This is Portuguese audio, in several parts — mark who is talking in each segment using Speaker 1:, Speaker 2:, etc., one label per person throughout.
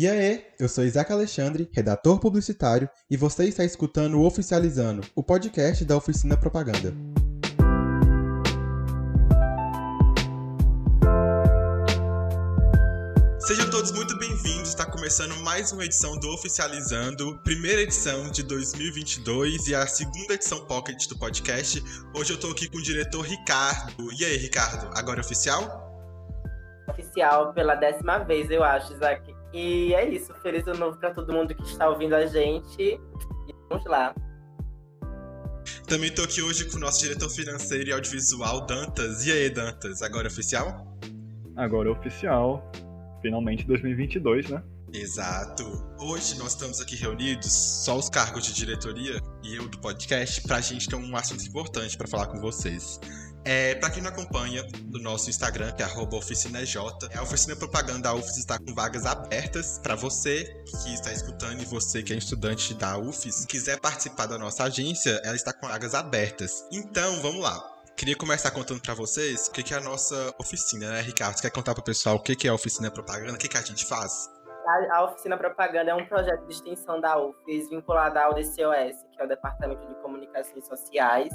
Speaker 1: E aí, eu sou Isaac Alexandre, redator publicitário, e você está escutando o Oficializando, o podcast da Oficina Propaganda. Sejam todos muito bem-vindos. Está começando mais uma edição do Oficializando, primeira edição de 2022 e a segunda edição pocket do podcast. Hoje eu estou aqui com o diretor Ricardo. E aí, Ricardo, agora é oficial?
Speaker 2: Oficial pela décima vez, eu acho, Isaac. E é isso. Feliz ano novo para todo mundo que está ouvindo a gente. E vamos lá.
Speaker 1: Também estou aqui hoje com o nosso diretor financeiro e audiovisual, Dantas. E aí, Dantas, agora é oficial?
Speaker 3: Agora é oficial. Finalmente 2022, né?
Speaker 1: Exato. Hoje nós estamos aqui reunidos, só os cargos de diretoria e eu do podcast, para a gente ter um assunto importante para falar com vocês. É, para quem não acompanha do nosso Instagram, que é oficinaj, a oficina propaganda da UFES está com vagas abertas para você que está escutando e você que é estudante da UFES, quiser participar da nossa agência, ela está com vagas abertas. Então, vamos lá. Queria começar contando para vocês o que é a nossa oficina, né, Ricardo? Você quer contar para o pessoal o que é a oficina propaganda, o que a gente faz?
Speaker 2: A Oficina Propaganda é um projeto de extensão da UFES vinculado ao DCOS, que é o Departamento de Comunicações Sociais,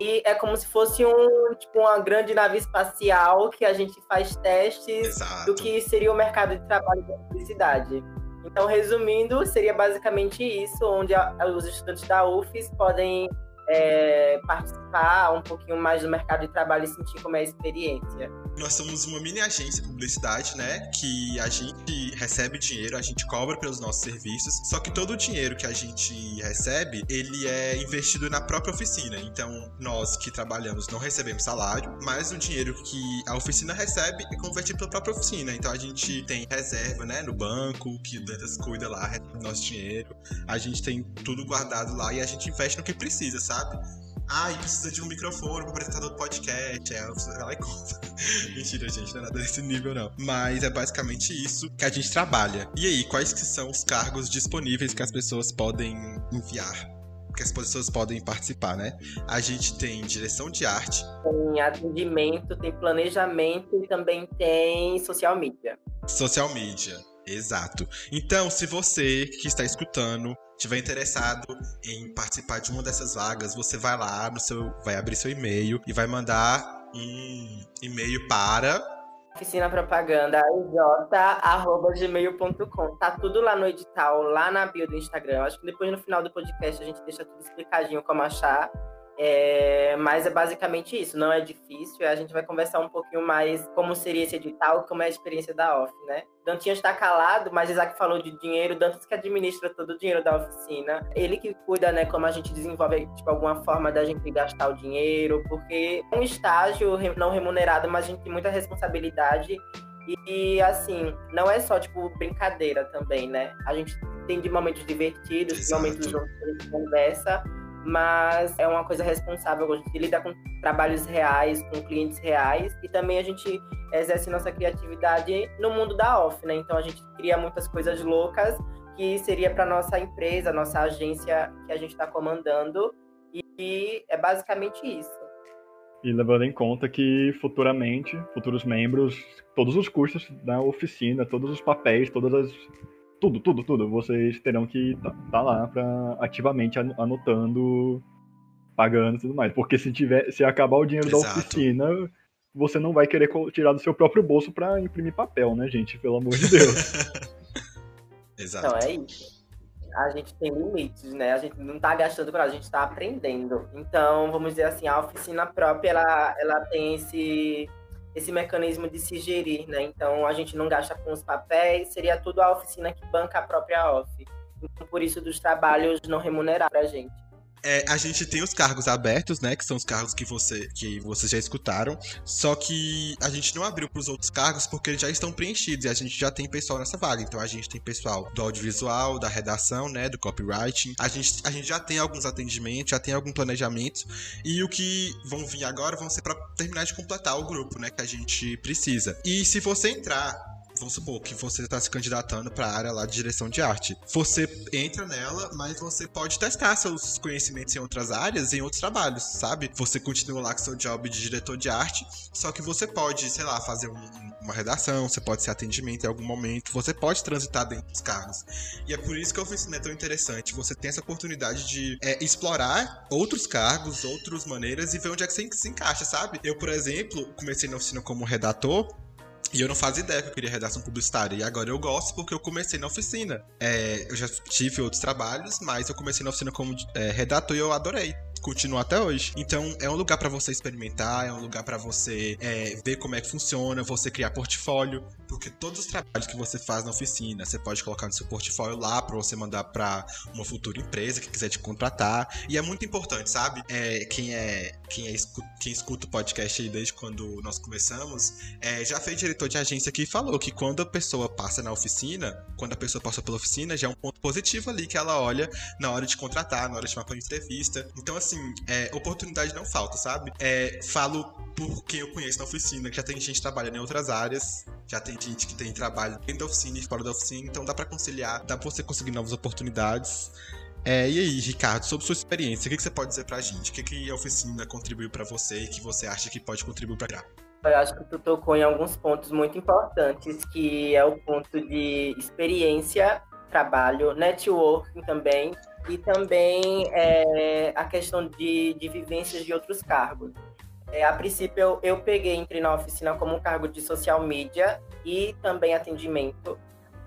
Speaker 2: e é como se fosse um, tipo, uma grande nave espacial que a gente faz testes
Speaker 1: Exato.
Speaker 2: do que seria o mercado de trabalho da publicidade. Então, resumindo, seria basicamente isso, onde a, os estudantes da UFES podem é, participar um pouquinho mais do mercado de trabalho e sentir como é a experiência.
Speaker 1: Nós somos uma mini agência de publicidade, né? Que a gente recebe dinheiro, a gente cobra pelos nossos serviços, só que todo o dinheiro que a gente recebe, ele é investido na própria oficina. Então, nós que trabalhamos não recebemos salário, mas o dinheiro que a oficina recebe é convertido pela própria oficina. Então, a gente tem reserva, né? No banco, que o Dantas cuida lá, recebe nosso dinheiro. A gente tem tudo guardado lá e a gente investe no que precisa, sabe? Ah, e precisa de um microfone para apresentador do podcast. É, ela e compra. Mentira, gente, não é nada desse nível, não. Mas é basicamente isso que a gente trabalha. E aí, quais que são os cargos disponíveis que as pessoas podem enviar? Que as pessoas podem participar, né? A gente tem direção de arte.
Speaker 2: Tem atendimento, tem planejamento e também tem social media.
Speaker 1: Social media. Exato. Então, se você que está escutando tiver interessado em participar de uma dessas vagas, você vai lá no seu, vai abrir seu e-mail e vai mandar um e-mail para
Speaker 2: oficina propaganda gmail.com. Tá tudo lá no edital, lá na bio do Instagram. Acho que depois no final do podcast a gente deixa tudo explicadinho como achar. É, mas é basicamente isso, não é difícil. A gente vai conversar um pouquinho mais como seria esse edital, como é a experiência da OFF, né? Dantinho está calado, mas Isaac falou de dinheiro, Dantas que administra todo o dinheiro da oficina. Ele que cuida, né, como a gente desenvolve, tipo, alguma forma da gente gastar o dinheiro, porque é um estágio não remunerado, mas a gente tem muita responsabilidade. E, assim, não é só, tipo, brincadeira também, né? A gente tem de momentos divertidos, de momentos que a gente conversa, mas é uma coisa responsável. A gente lida com trabalhos reais, com clientes reais e também a gente exerce nossa criatividade no mundo da off, né? Então a gente cria muitas coisas loucas que seria para nossa empresa, nossa agência que a gente está comandando e é basicamente isso.
Speaker 3: E levando em conta que futuramente, futuros membros, todos os custos da oficina, todos os papéis, todas as tudo, tudo, tudo. Vocês terão que estar tá, tá lá para ativamente anotando, pagando e tudo mais. Porque se tiver, se acabar o dinheiro Exato. da oficina, você não vai querer tirar do seu próprio bolso para imprimir papel, né, gente? Pelo amor de Deus.
Speaker 1: Exato.
Speaker 2: Então é isso. A gente tem limites, né? A gente não tá gastando com nada, a gente tá aprendendo. Então, vamos dizer assim, a oficina própria, ela, ela tem esse esse mecanismo de se gerir, né? Então a gente não gasta com os papéis, seria tudo a oficina que banca a própria off. Então, por isso dos trabalhos não remunerados para a gente.
Speaker 1: É, a gente tem os cargos abertos, né? Que são os cargos que, você, que vocês já escutaram. Só que a gente não abriu para os outros cargos porque eles já estão preenchidos e a gente já tem pessoal nessa vaga. Então a gente tem pessoal do audiovisual, da redação, né? Do copywriting. A gente, a gente já tem alguns atendimentos, já tem algum planejamento. E o que vão vir agora vão ser para terminar de completar o grupo, né? Que a gente precisa. E se você entrar vamos supor que você está se candidatando para a área lá de direção de arte. Você entra nela, mas você pode testar seus conhecimentos em outras áreas, em outros trabalhos, sabe? Você continua lá com seu job de diretor de arte, só que você pode, sei lá, fazer um, uma redação, você pode ser atendimento em algum momento, você pode transitar dentro dos cargos. E é por isso que a oficina é tão interessante. Você tem essa oportunidade de é, explorar outros cargos, outras maneiras e ver onde é que você se encaixa, sabe? Eu, por exemplo, comecei na oficina como redator e eu não fazia ideia que eu queria redação publicitária. E agora eu gosto porque eu comecei na oficina. É, eu já tive outros trabalhos, mas eu comecei na oficina como é, redator e eu adorei continua até hoje. Então é um lugar para você experimentar, é um lugar para você é, ver como é que funciona, você criar portfólio, porque todos os trabalhos que você faz na oficina, você pode colocar no seu portfólio lá para você mandar para uma futura empresa que quiser te contratar. E é muito importante, sabe? É, quem é quem, é, quem escuta o podcast aí desde quando nós começamos, é, já fez diretor de agência que falou que quando a pessoa passa na oficina, quando a pessoa passa pela oficina, já é um ponto positivo ali que ela olha na hora de contratar, na hora de chamar para entrevista. Então, assim, é, oportunidade não falta, sabe? É, falo por quem eu conheço na oficina, que já tem gente trabalhando em outras áreas, já tem gente que tem trabalho dentro da oficina e fora da oficina, então dá para conciliar, dá pra você conseguir novas oportunidades. É, e aí, Ricardo, sobre sua experiência, o que, que você pode dizer pra gente? O que, que a oficina contribuiu para você e que você acha que pode contribuir pra
Speaker 2: eu acho que tu tocou em alguns pontos muito importantes, que é o ponto de experiência, trabalho, networking também, e também é, a questão de, de vivências de outros cargos. É, a princípio, eu, eu peguei, entrei na oficina como um cargo de social media e também atendimento,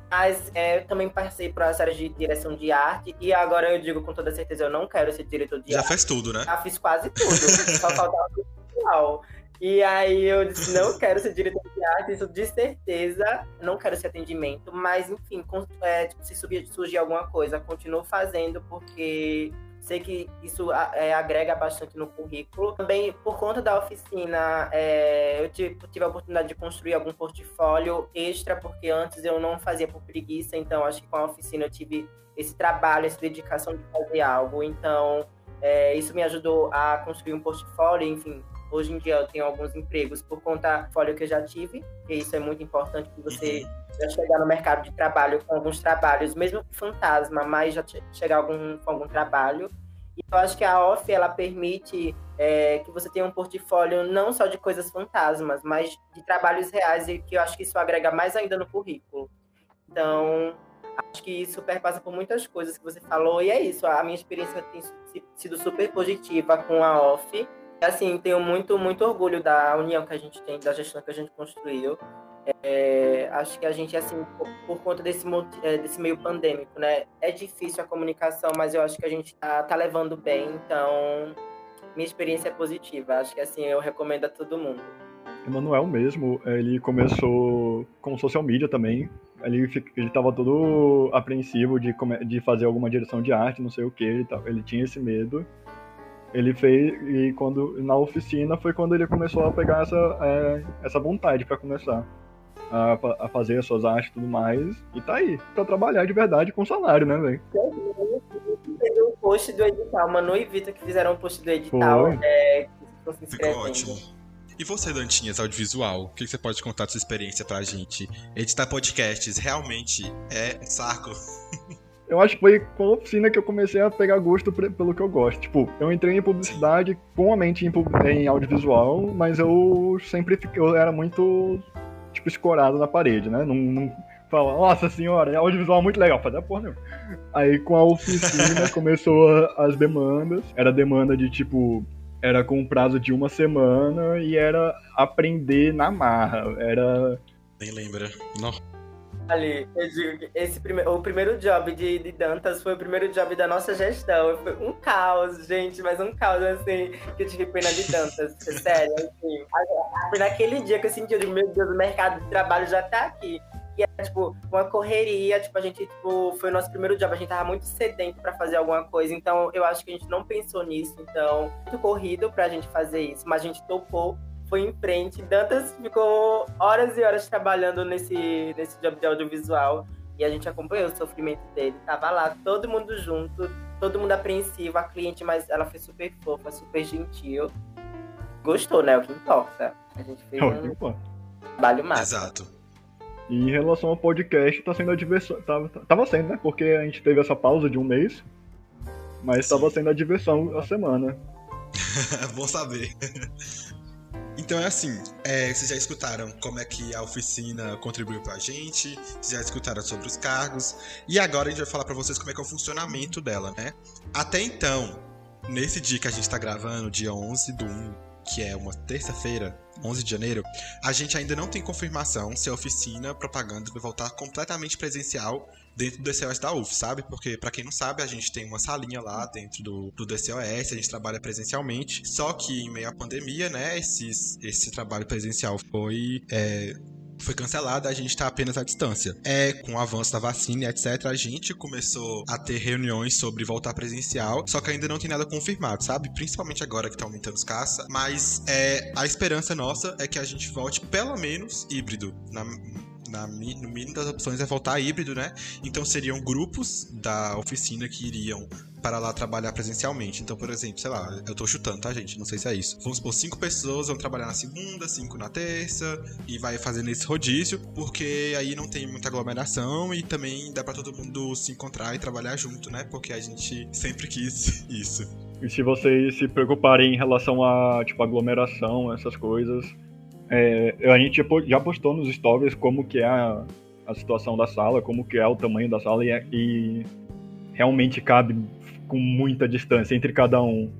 Speaker 2: mas é, eu também passei por essa área de direção de arte e agora eu digo com toda certeza, eu não quero ser diretor de
Speaker 1: Já
Speaker 2: arte.
Speaker 1: Já fez tudo, né?
Speaker 2: Já fiz quase tudo, só faltava o final. E aí eu disse, não quero ser diretor de arte, isso de certeza, não quero ser atendimento, mas enfim, é, tipo, se surgir alguma coisa, continuo fazendo porque sei que isso é, agrega bastante no currículo. Também, por conta da oficina, é, eu tive, tive, a oportunidade de construir algum portfólio extra, porque antes eu não fazia por preguiça, então acho que com a oficina eu tive esse trabalho, essa dedicação de fazer algo. Então, é, isso me ajudou a construir um portfólio, enfim, Hoje em dia eu tenho alguns empregos por conta do que eu já tive, e isso é muito importante para você uhum. já chegar no mercado de trabalho com alguns trabalhos, mesmo fantasma, mas já chegar algum, com algum trabalho. E eu acho que a OFF ela permite é, que você tenha um portfólio não só de coisas fantasmas, mas de trabalhos reais, e que eu acho que isso agrega mais ainda no currículo. Então, acho que isso perpassa por muitas coisas que você falou, e é isso. A minha experiência tem sido super positiva com a OFF assim, tenho muito, muito orgulho da união que a gente tem, da gestão que a gente construiu. É, acho que a gente, assim, por, por conta desse, é, desse meio pandêmico, né? É difícil a comunicação, mas eu acho que a gente tá, tá levando bem, então minha experiência é positiva. Acho que, assim, eu recomendo a todo mundo.
Speaker 3: Emanuel mesmo, ele começou com social media também. Ele, ele tava todo apreensivo de, de fazer alguma direção de arte, não sei o que e tal. Ele tinha esse medo. Ele fez e quando na oficina foi quando ele começou a pegar essa, é, essa vontade para começar a, a, fazer as suas artes e tudo mais. E tá aí, pra trabalhar de verdade com salário, né, velho?
Speaker 2: Teve um post do edital, Manu e Vitor que fizeram um post do edital. É,
Speaker 1: Ficou ótimo. E você, Dantinhas, audiovisual, o que você pode contar da sua experiência pra gente? Editar podcasts realmente é saco?
Speaker 3: eu acho que foi com a oficina que eu comecei a pegar gosto pelo que eu gosto. Tipo, eu entrei em publicidade com a mente em, em audiovisual, mas eu sempre fiquei, eu era muito, tipo, escorado na parede, né? Não, não fala, nossa senhora, é audiovisual muito legal, fazer a porra nenhuma. Aí com a oficina começou as demandas, era demanda de tipo, era com prazo de uma semana e era aprender na marra, era...
Speaker 1: Nem lembra, não.
Speaker 2: Ali, eu digo que esse prime o primeiro job de, de Dantas foi o primeiro job da nossa gestão. Foi um caos, gente, mas um caos, assim, que eu tive pena de Dantas. Sério, assim. Foi naquele dia que eu senti, eu digo, meu Deus, o mercado de trabalho já tá aqui. E é, tipo, uma correria, tipo, a gente, tipo, foi o nosso primeiro job, a gente tava muito sedento para fazer alguma coisa, então eu acho que a gente não pensou nisso, então, muito corrido pra gente fazer isso, mas a gente topou foi em frente. Dantas ficou horas e horas trabalhando nesse, nesse job de audiovisual e a gente acompanhou o sofrimento dele. Tava lá, todo mundo junto, todo mundo apreensivo, a cliente, mas ela foi super fofa, super gentil. Gostou, né? O que importa. A gente fez um trabalho massa.
Speaker 1: Exato.
Speaker 3: E em relação ao podcast, tá sendo a diversão. Tava, tava sendo, né? Porque a gente teve essa pausa de um mês. Mas Sim. tava sendo a diversão a semana.
Speaker 1: Bom saber. Então é assim, é, vocês já escutaram como é que a oficina contribuiu pra gente, vocês já escutaram sobre os cargos, e agora a gente vai falar para vocês como é que é o funcionamento dela, né? Até então, nesse dia que a gente tá gravando, dia 11 do 1, que é uma terça-feira, 11 de janeiro, a gente ainda não tem confirmação se a oficina propaganda vai voltar completamente presencial dentro do DCOS da UF, sabe? Porque, para quem não sabe, a gente tem uma salinha lá dentro do, do DCOS, a gente trabalha presencialmente, só que em meio à pandemia, né, esses, esse trabalho presencial foi. É, foi cancelado, a gente está apenas à distância. É, com o avanço da vacina etc, a gente começou a ter reuniões sobre voltar presencial, só que ainda não tem nada confirmado, sabe? Principalmente agora que tá aumentando os caça, mas é, a esperança nossa é que a gente volte pelo menos híbrido, na, na, no mínimo das opções é voltar híbrido, né? Então seriam grupos da oficina que iriam para lá trabalhar presencialmente. Então, por exemplo, sei lá, eu tô chutando, tá, gente? Não sei se é isso. Vamos supor, cinco pessoas vão trabalhar na segunda, cinco na terça, e vai fazendo esse rodízio, porque aí não tem muita aglomeração e também dá para todo mundo se encontrar e trabalhar junto, né? Porque a gente sempre quis isso.
Speaker 3: E se vocês se preocuparem em relação a, tipo, aglomeração, essas coisas, é, a gente já postou nos stories como que é a, a situação da sala, como que é o tamanho da sala e, e realmente cabe com muita distância entre cada um.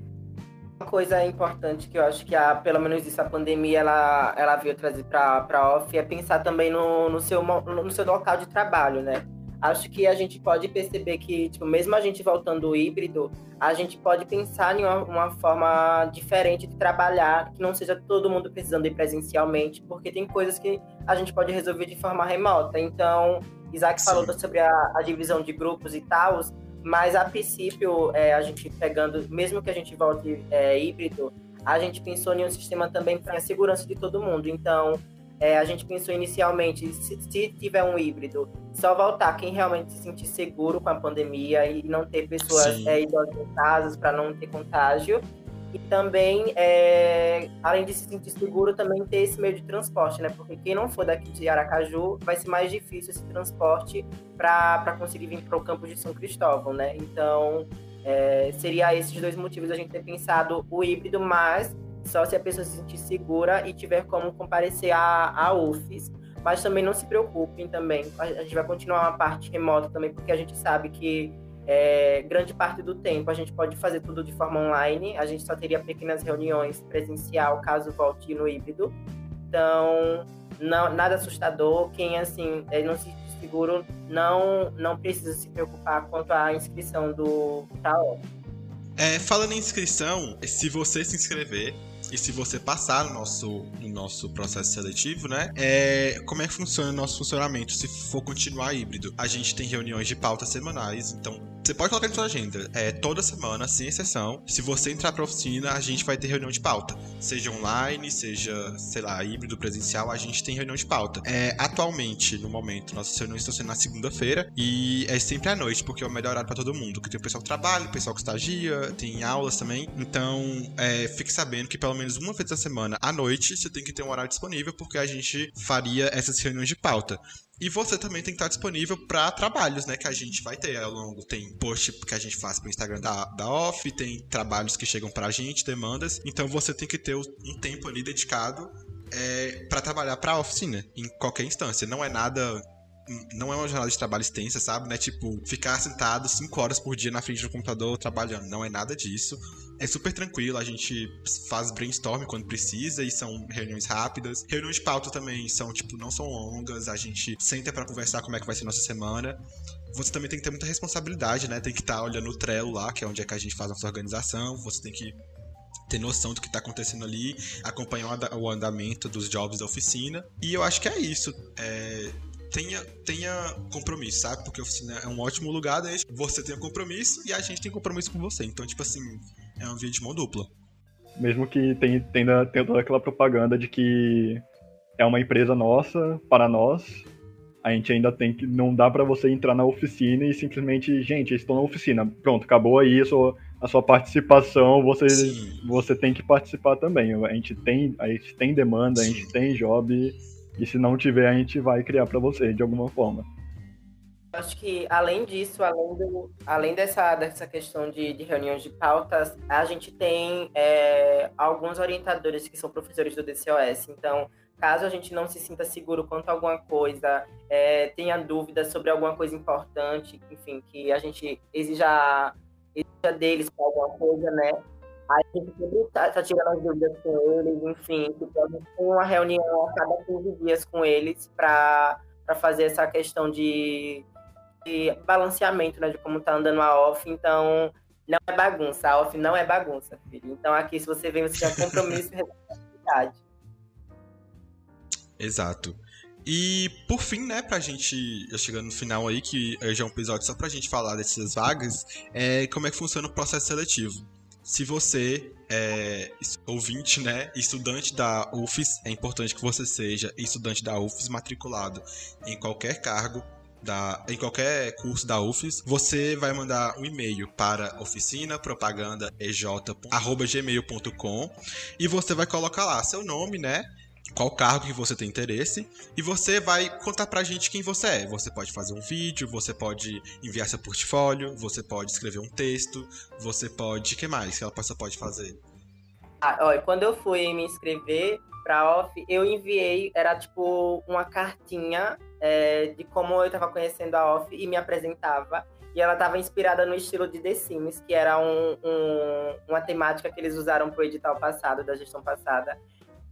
Speaker 2: Uma coisa importante que eu acho que a, pelo menos isso a pandemia ela, ela veio trazer para a off é pensar também no, no, seu, no seu local de trabalho, né? Acho que a gente pode perceber que, tipo, mesmo a gente voltando híbrido, a gente pode pensar em uma, uma, forma diferente de trabalhar, que não seja todo mundo precisando ir presencialmente, porque tem coisas que a gente pode resolver de forma remota. Então, Isaac Sim. falou sobre a, a, divisão de grupos e tal, mas a princípio, é, a gente pegando, mesmo que a gente volte é, híbrido, a gente pensou em um sistema também para a segurança de todo mundo. Então, é, a gente pensou inicialmente, se, se, tiver um híbrido, só voltar quem realmente se sentir seguro com a pandemia e não ter pessoas é, idosas em casas para não ter contágio. E também, é, além de se sentir seguro, também ter esse meio de transporte, né? Porque quem não for daqui de Aracaju, vai ser mais difícil esse transporte para conseguir vir para o campus de São Cristóvão, né? Então, é, seria esses dois motivos a gente ter pensado o híbrido, mas só se a pessoa se sentir segura e tiver como comparecer à, à UFES. Mas também não se preocupem também, a gente vai continuar uma parte remota também, porque a gente sabe que é, grande parte do tempo a gente pode fazer tudo de forma online, a gente só teria pequenas reuniões presencial caso volte no híbrido. Então, não, nada assustador, quem assim é, não se seguro não, não precisa se preocupar quanto à inscrição do TAO.
Speaker 1: É, falando em inscrição, se você se inscrever, e se você passar no nosso, no nosso processo seletivo, né? É, como é que funciona o nosso funcionamento se for continuar híbrido? A gente tem reuniões de pauta semanais, então você pode colocar na sua agenda. É, toda semana, sem exceção. Se você entrar pra oficina, a gente vai ter reunião de pauta. Seja online, seja, sei lá, híbrido, presencial, a gente tem reunião de pauta. É, atualmente, no momento, nossas reuniões estão sendo na segunda-feira e é sempre à noite, porque é o melhor horário pra todo mundo. Porque tem o pessoal que trabalha, o pessoal que estagia, tem aulas também. Então, é, fique sabendo que pelo menos uma vez na semana, à noite, você tem que ter um horário disponível, porque a gente faria essas reuniões de pauta. E você também tem que estar disponível para trabalhos, né? Que a gente vai ter ao longo. Tem post que a gente faz pro Instagram da, da Off, tem trabalhos que chegam pra gente, demandas. Então você tem que ter um tempo ali dedicado é, para trabalhar pra oficina, em qualquer instância. Não é nada não é uma jornada de trabalho extensa, sabe? Não é tipo ficar sentado 5 horas por dia na frente do computador trabalhando. Não é nada disso é super tranquilo, a gente faz brainstorm quando precisa e são reuniões rápidas. Reuniões de pauta também são, tipo, não são longas, a gente senta para conversar como é que vai ser nossa semana. Você também tem que ter muita responsabilidade, né? Tem que estar tá olhando o Trello lá, que é onde é que a gente faz a nossa organização. Você tem que ter noção do que está acontecendo ali, acompanhar o andamento dos jobs da oficina. E eu acho que é isso. É, tenha, tenha compromisso, sabe? Porque a oficina é um ótimo lugar, desde você tem compromisso e a gente tem compromisso com você. Então, tipo assim, é uma via de mão dupla.
Speaker 3: Mesmo que tenha, tenha, tenha toda aquela propaganda de que é uma empresa nossa, para nós, a gente ainda tem que. Não dá para você entrar na oficina e simplesmente, gente, estou na oficina. Pronto, acabou aí a sua, a sua participação, você, você tem que participar também. A gente tem, a gente tem demanda, Sim. a gente tem job, e se não tiver, a gente vai criar para você de alguma forma.
Speaker 2: Acho que, além disso, além, do, além dessa, dessa questão de, de reuniões de pautas, a gente tem é, alguns orientadores que são professores do DCOS. Então, caso a gente não se sinta seguro quanto a alguma coisa, é, tenha dúvidas sobre alguma coisa importante, enfim, que a gente exija, exija deles alguma coisa, né? A gente sempre tá, tá, tirando as dúvidas com eles, enfim, tipo, a gente tem uma reunião a cada 15 dias com eles para fazer essa questão de, de balanceamento, né, de como tá andando a off, então não é bagunça, a off não é bagunça, filho. Então aqui, se você vem, você tem compromisso e responsabilidade.
Speaker 1: Exato. E por fim, né, pra gente, chegando no final aí, que já é um episódio só pra gente falar dessas vagas, é como é que funciona o processo seletivo se você é ouvinte, né, estudante da UFES, é importante que você seja estudante da UFES matriculado em qualquer cargo da, em qualquer curso da UFES, você vai mandar um e-mail para oficinapropagandaej.gmail.com e você vai colocar lá seu nome, né? Qual cargo que você tem interesse e você vai contar pra gente quem você é. Você pode fazer um vídeo, você pode enviar seu portfólio, você pode escrever um texto, você pode. Que mais que ela pessoa pode fazer?
Speaker 2: Ah, olha, quando eu fui me inscrever pra off, eu enviei, era tipo uma cartinha é, de como eu tava conhecendo a off e me apresentava. E ela estava inspirada no estilo de The Sims, que era um, um, uma temática que eles usaram pro edital passado, da gestão passada.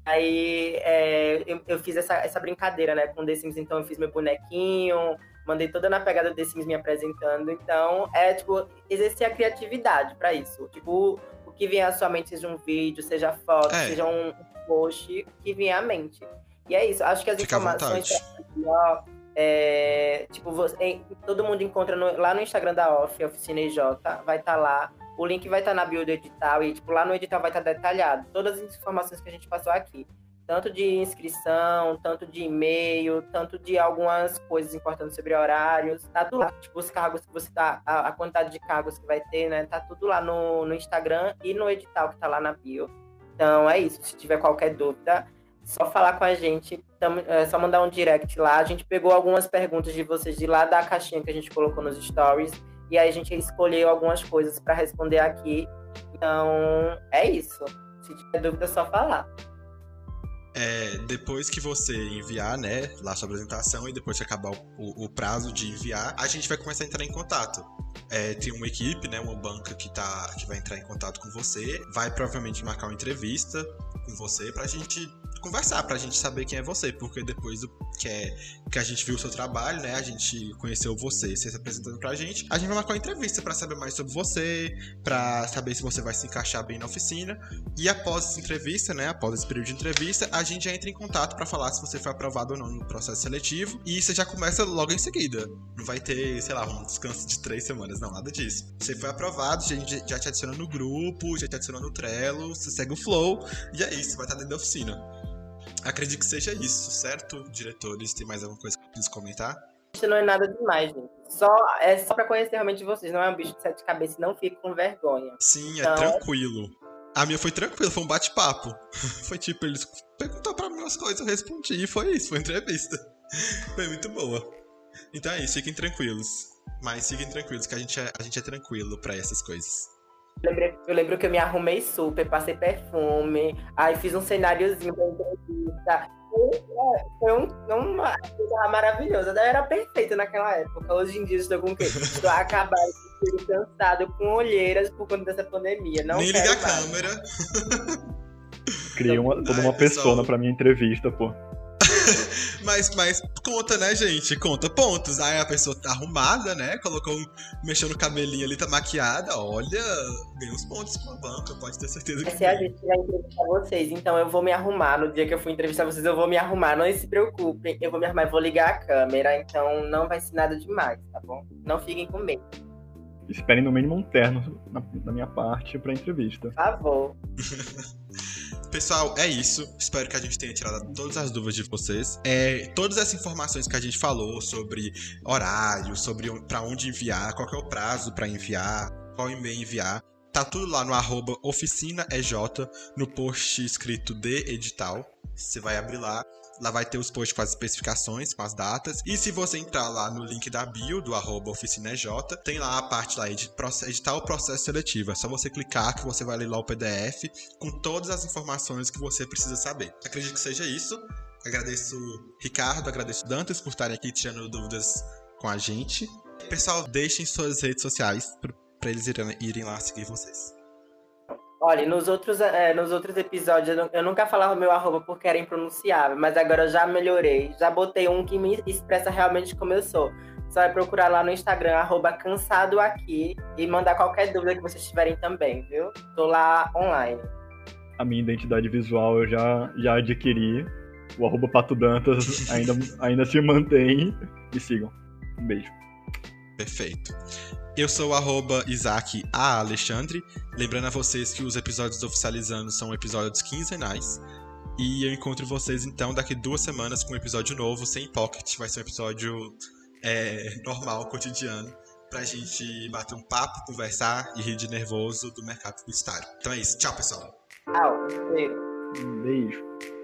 Speaker 2: Aí é, eu, eu, fiz essa, essa brincadeira, né, com The Sims, então eu fiz meu bonequinho, mandei toda na pegada do The Sims me apresentando. Então, é tipo, exercer a criatividade para isso. Tipo, o que vier à sua mente, seja um vídeo, seja foto, é. seja um post, que vier à mente. E é isso, acho que as Fica informações ó, é, tipo, você, todo mundo encontra no, lá no Instagram da Off, Oficina vai estar tá lá o link vai estar na bio do edital e, tipo, lá no edital vai estar detalhado todas as informações que a gente passou aqui. Tanto de inscrição, tanto de e-mail, tanto de algumas coisas importantes sobre horários. Tá tudo lá. Tipo, os cargos que você tá, a, a quantidade de cargos que vai ter, né? Tá tudo lá no, no Instagram e no edital que tá lá na bio. Então é isso. Se tiver qualquer dúvida, só falar com a gente, tamo, é só mandar um direct lá. A gente pegou algumas perguntas de vocês de lá da caixinha que a gente colocou nos stories e aí a gente escolheu algumas coisas para responder aqui. Então, é isso. Se tiver dúvida, é só falar.
Speaker 1: É, depois que você enviar, né, lá sua apresentação e depois que acabar o, o, prazo de enviar, a gente vai começar a entrar em contato. É, tem uma equipe, né, uma banca que, tá, que vai entrar em contato com você, vai provavelmente marcar uma entrevista com você pra gente conversar, pra gente saber quem é você, porque depois do que, é, que a gente viu o seu trabalho, né, a gente conheceu você, você se apresentando pra gente, a gente vai marcar uma entrevista para saber mais sobre você, para saber se você vai se encaixar bem na oficina, e após essa entrevista, né, após esse período de entrevista, a gente já entra em contato para falar se você foi aprovado ou não no processo seletivo, e você já começa logo em seguida. Não vai ter, sei lá, um descanso de três semanas, não, nada disso. Você foi aprovado, a gente já te adiciona no grupo, já te adiciona no Trello, você segue o flow, e é isso, você vai estar dentro da oficina. Acredito que seja isso, certo, diretores? Tem mais alguma coisa que eu preciso comentar?
Speaker 2: Isso não é nada demais, gente. Só, é só pra conhecer realmente vocês. Não é um bicho de sete cabeças, não fique com vergonha.
Speaker 1: Sim, é então... é tranquilo. A minha foi tranquila, foi um bate-papo. foi tipo, eles perguntou pra mim umas coisas, eu respondi e foi isso, foi entrevista. foi muito boa. Então é isso, fiquem tranquilos. Mas fiquem tranquilos, que a gente é, a gente é tranquilo para essas coisas.
Speaker 2: Eu, lembrei, eu lembro que eu me arrumei super, passei perfume, aí fiz um cenáriozinho pra entrevista. Foi um, uma coisa maravilhosa. Eu era perfeita naquela época. Hoje em dia estou com o quê? Estou acabado de cansado com olheiras por conta dessa pandemia. Não
Speaker 1: Nem liga a câmera.
Speaker 3: Criei uma, toda uma Ai, persona pra minha entrevista, pô.
Speaker 1: mas, mas conta, né, gente? Conta pontos. Aí a pessoa tá arrumada, né? Colocou um. mexeu no cabelinho ali, tá maquiada. Olha, ganhou uns pontos com a banca, pode ter certeza que.
Speaker 2: Se a gente vai entrevistar vocês, então eu vou me arrumar. No dia que eu for entrevistar vocês, eu vou me arrumar. Não se preocupem, eu vou me arrumar e vou ligar a câmera. Então não vai ser nada demais, tá bom? Não fiquem com medo.
Speaker 3: Esperem no mínimo um terno na, na minha parte pra entrevista.
Speaker 2: Por favor.
Speaker 1: Pessoal, é isso. Espero que a gente tenha tirado todas as dúvidas de vocês. É, todas essas informações que a gente falou sobre horário, sobre para onde enviar, qual é o prazo para enviar, qual e-mail enviar, tá tudo lá no oficinaej, no post escrito de edital. Você vai abrir lá Lá vai ter os posts com as especificações, com as datas. E se você entrar lá no link da bio, do arroba oficinaj, tem lá a parte lá de editar o processo seletivo. É só você clicar que você vai ler lá o PDF com todas as informações que você precisa saber. Acredito que seja isso. Agradeço Ricardo, agradeço Dantas por estarem aqui tirando dúvidas com a gente. Pessoal, deixem suas redes sociais para eles irem, irem lá seguir vocês.
Speaker 2: Olha, nos outros, é, nos outros episódios eu, nunca falava meu arroba porque era impronunciável, mas agora eu já melhorei. Já botei um que me expressa realmente como eu sou. Só é procurar lá no Instagram, arroba cansado aqui, e mandar qualquer dúvida que vocês tiverem também, viu? Tô lá online.
Speaker 3: A minha identidade visual eu já, já adquiri. O arroba Pato Dantas ainda, ainda se mantém. Me sigam. Um beijo.
Speaker 1: Perfeito. Eu sou o Isaac A. Alexandre. Lembrando a vocês que os episódios oficializando são episódios quinzenais. E eu encontro vocês então daqui duas semanas com um episódio novo, sem pocket. Vai ser um episódio é, normal, cotidiano, pra gente bater um papo, conversar e rir de nervoso do mercado publicitário. Então é isso. Tchau, pessoal.
Speaker 2: Tchau.
Speaker 3: Um beijo.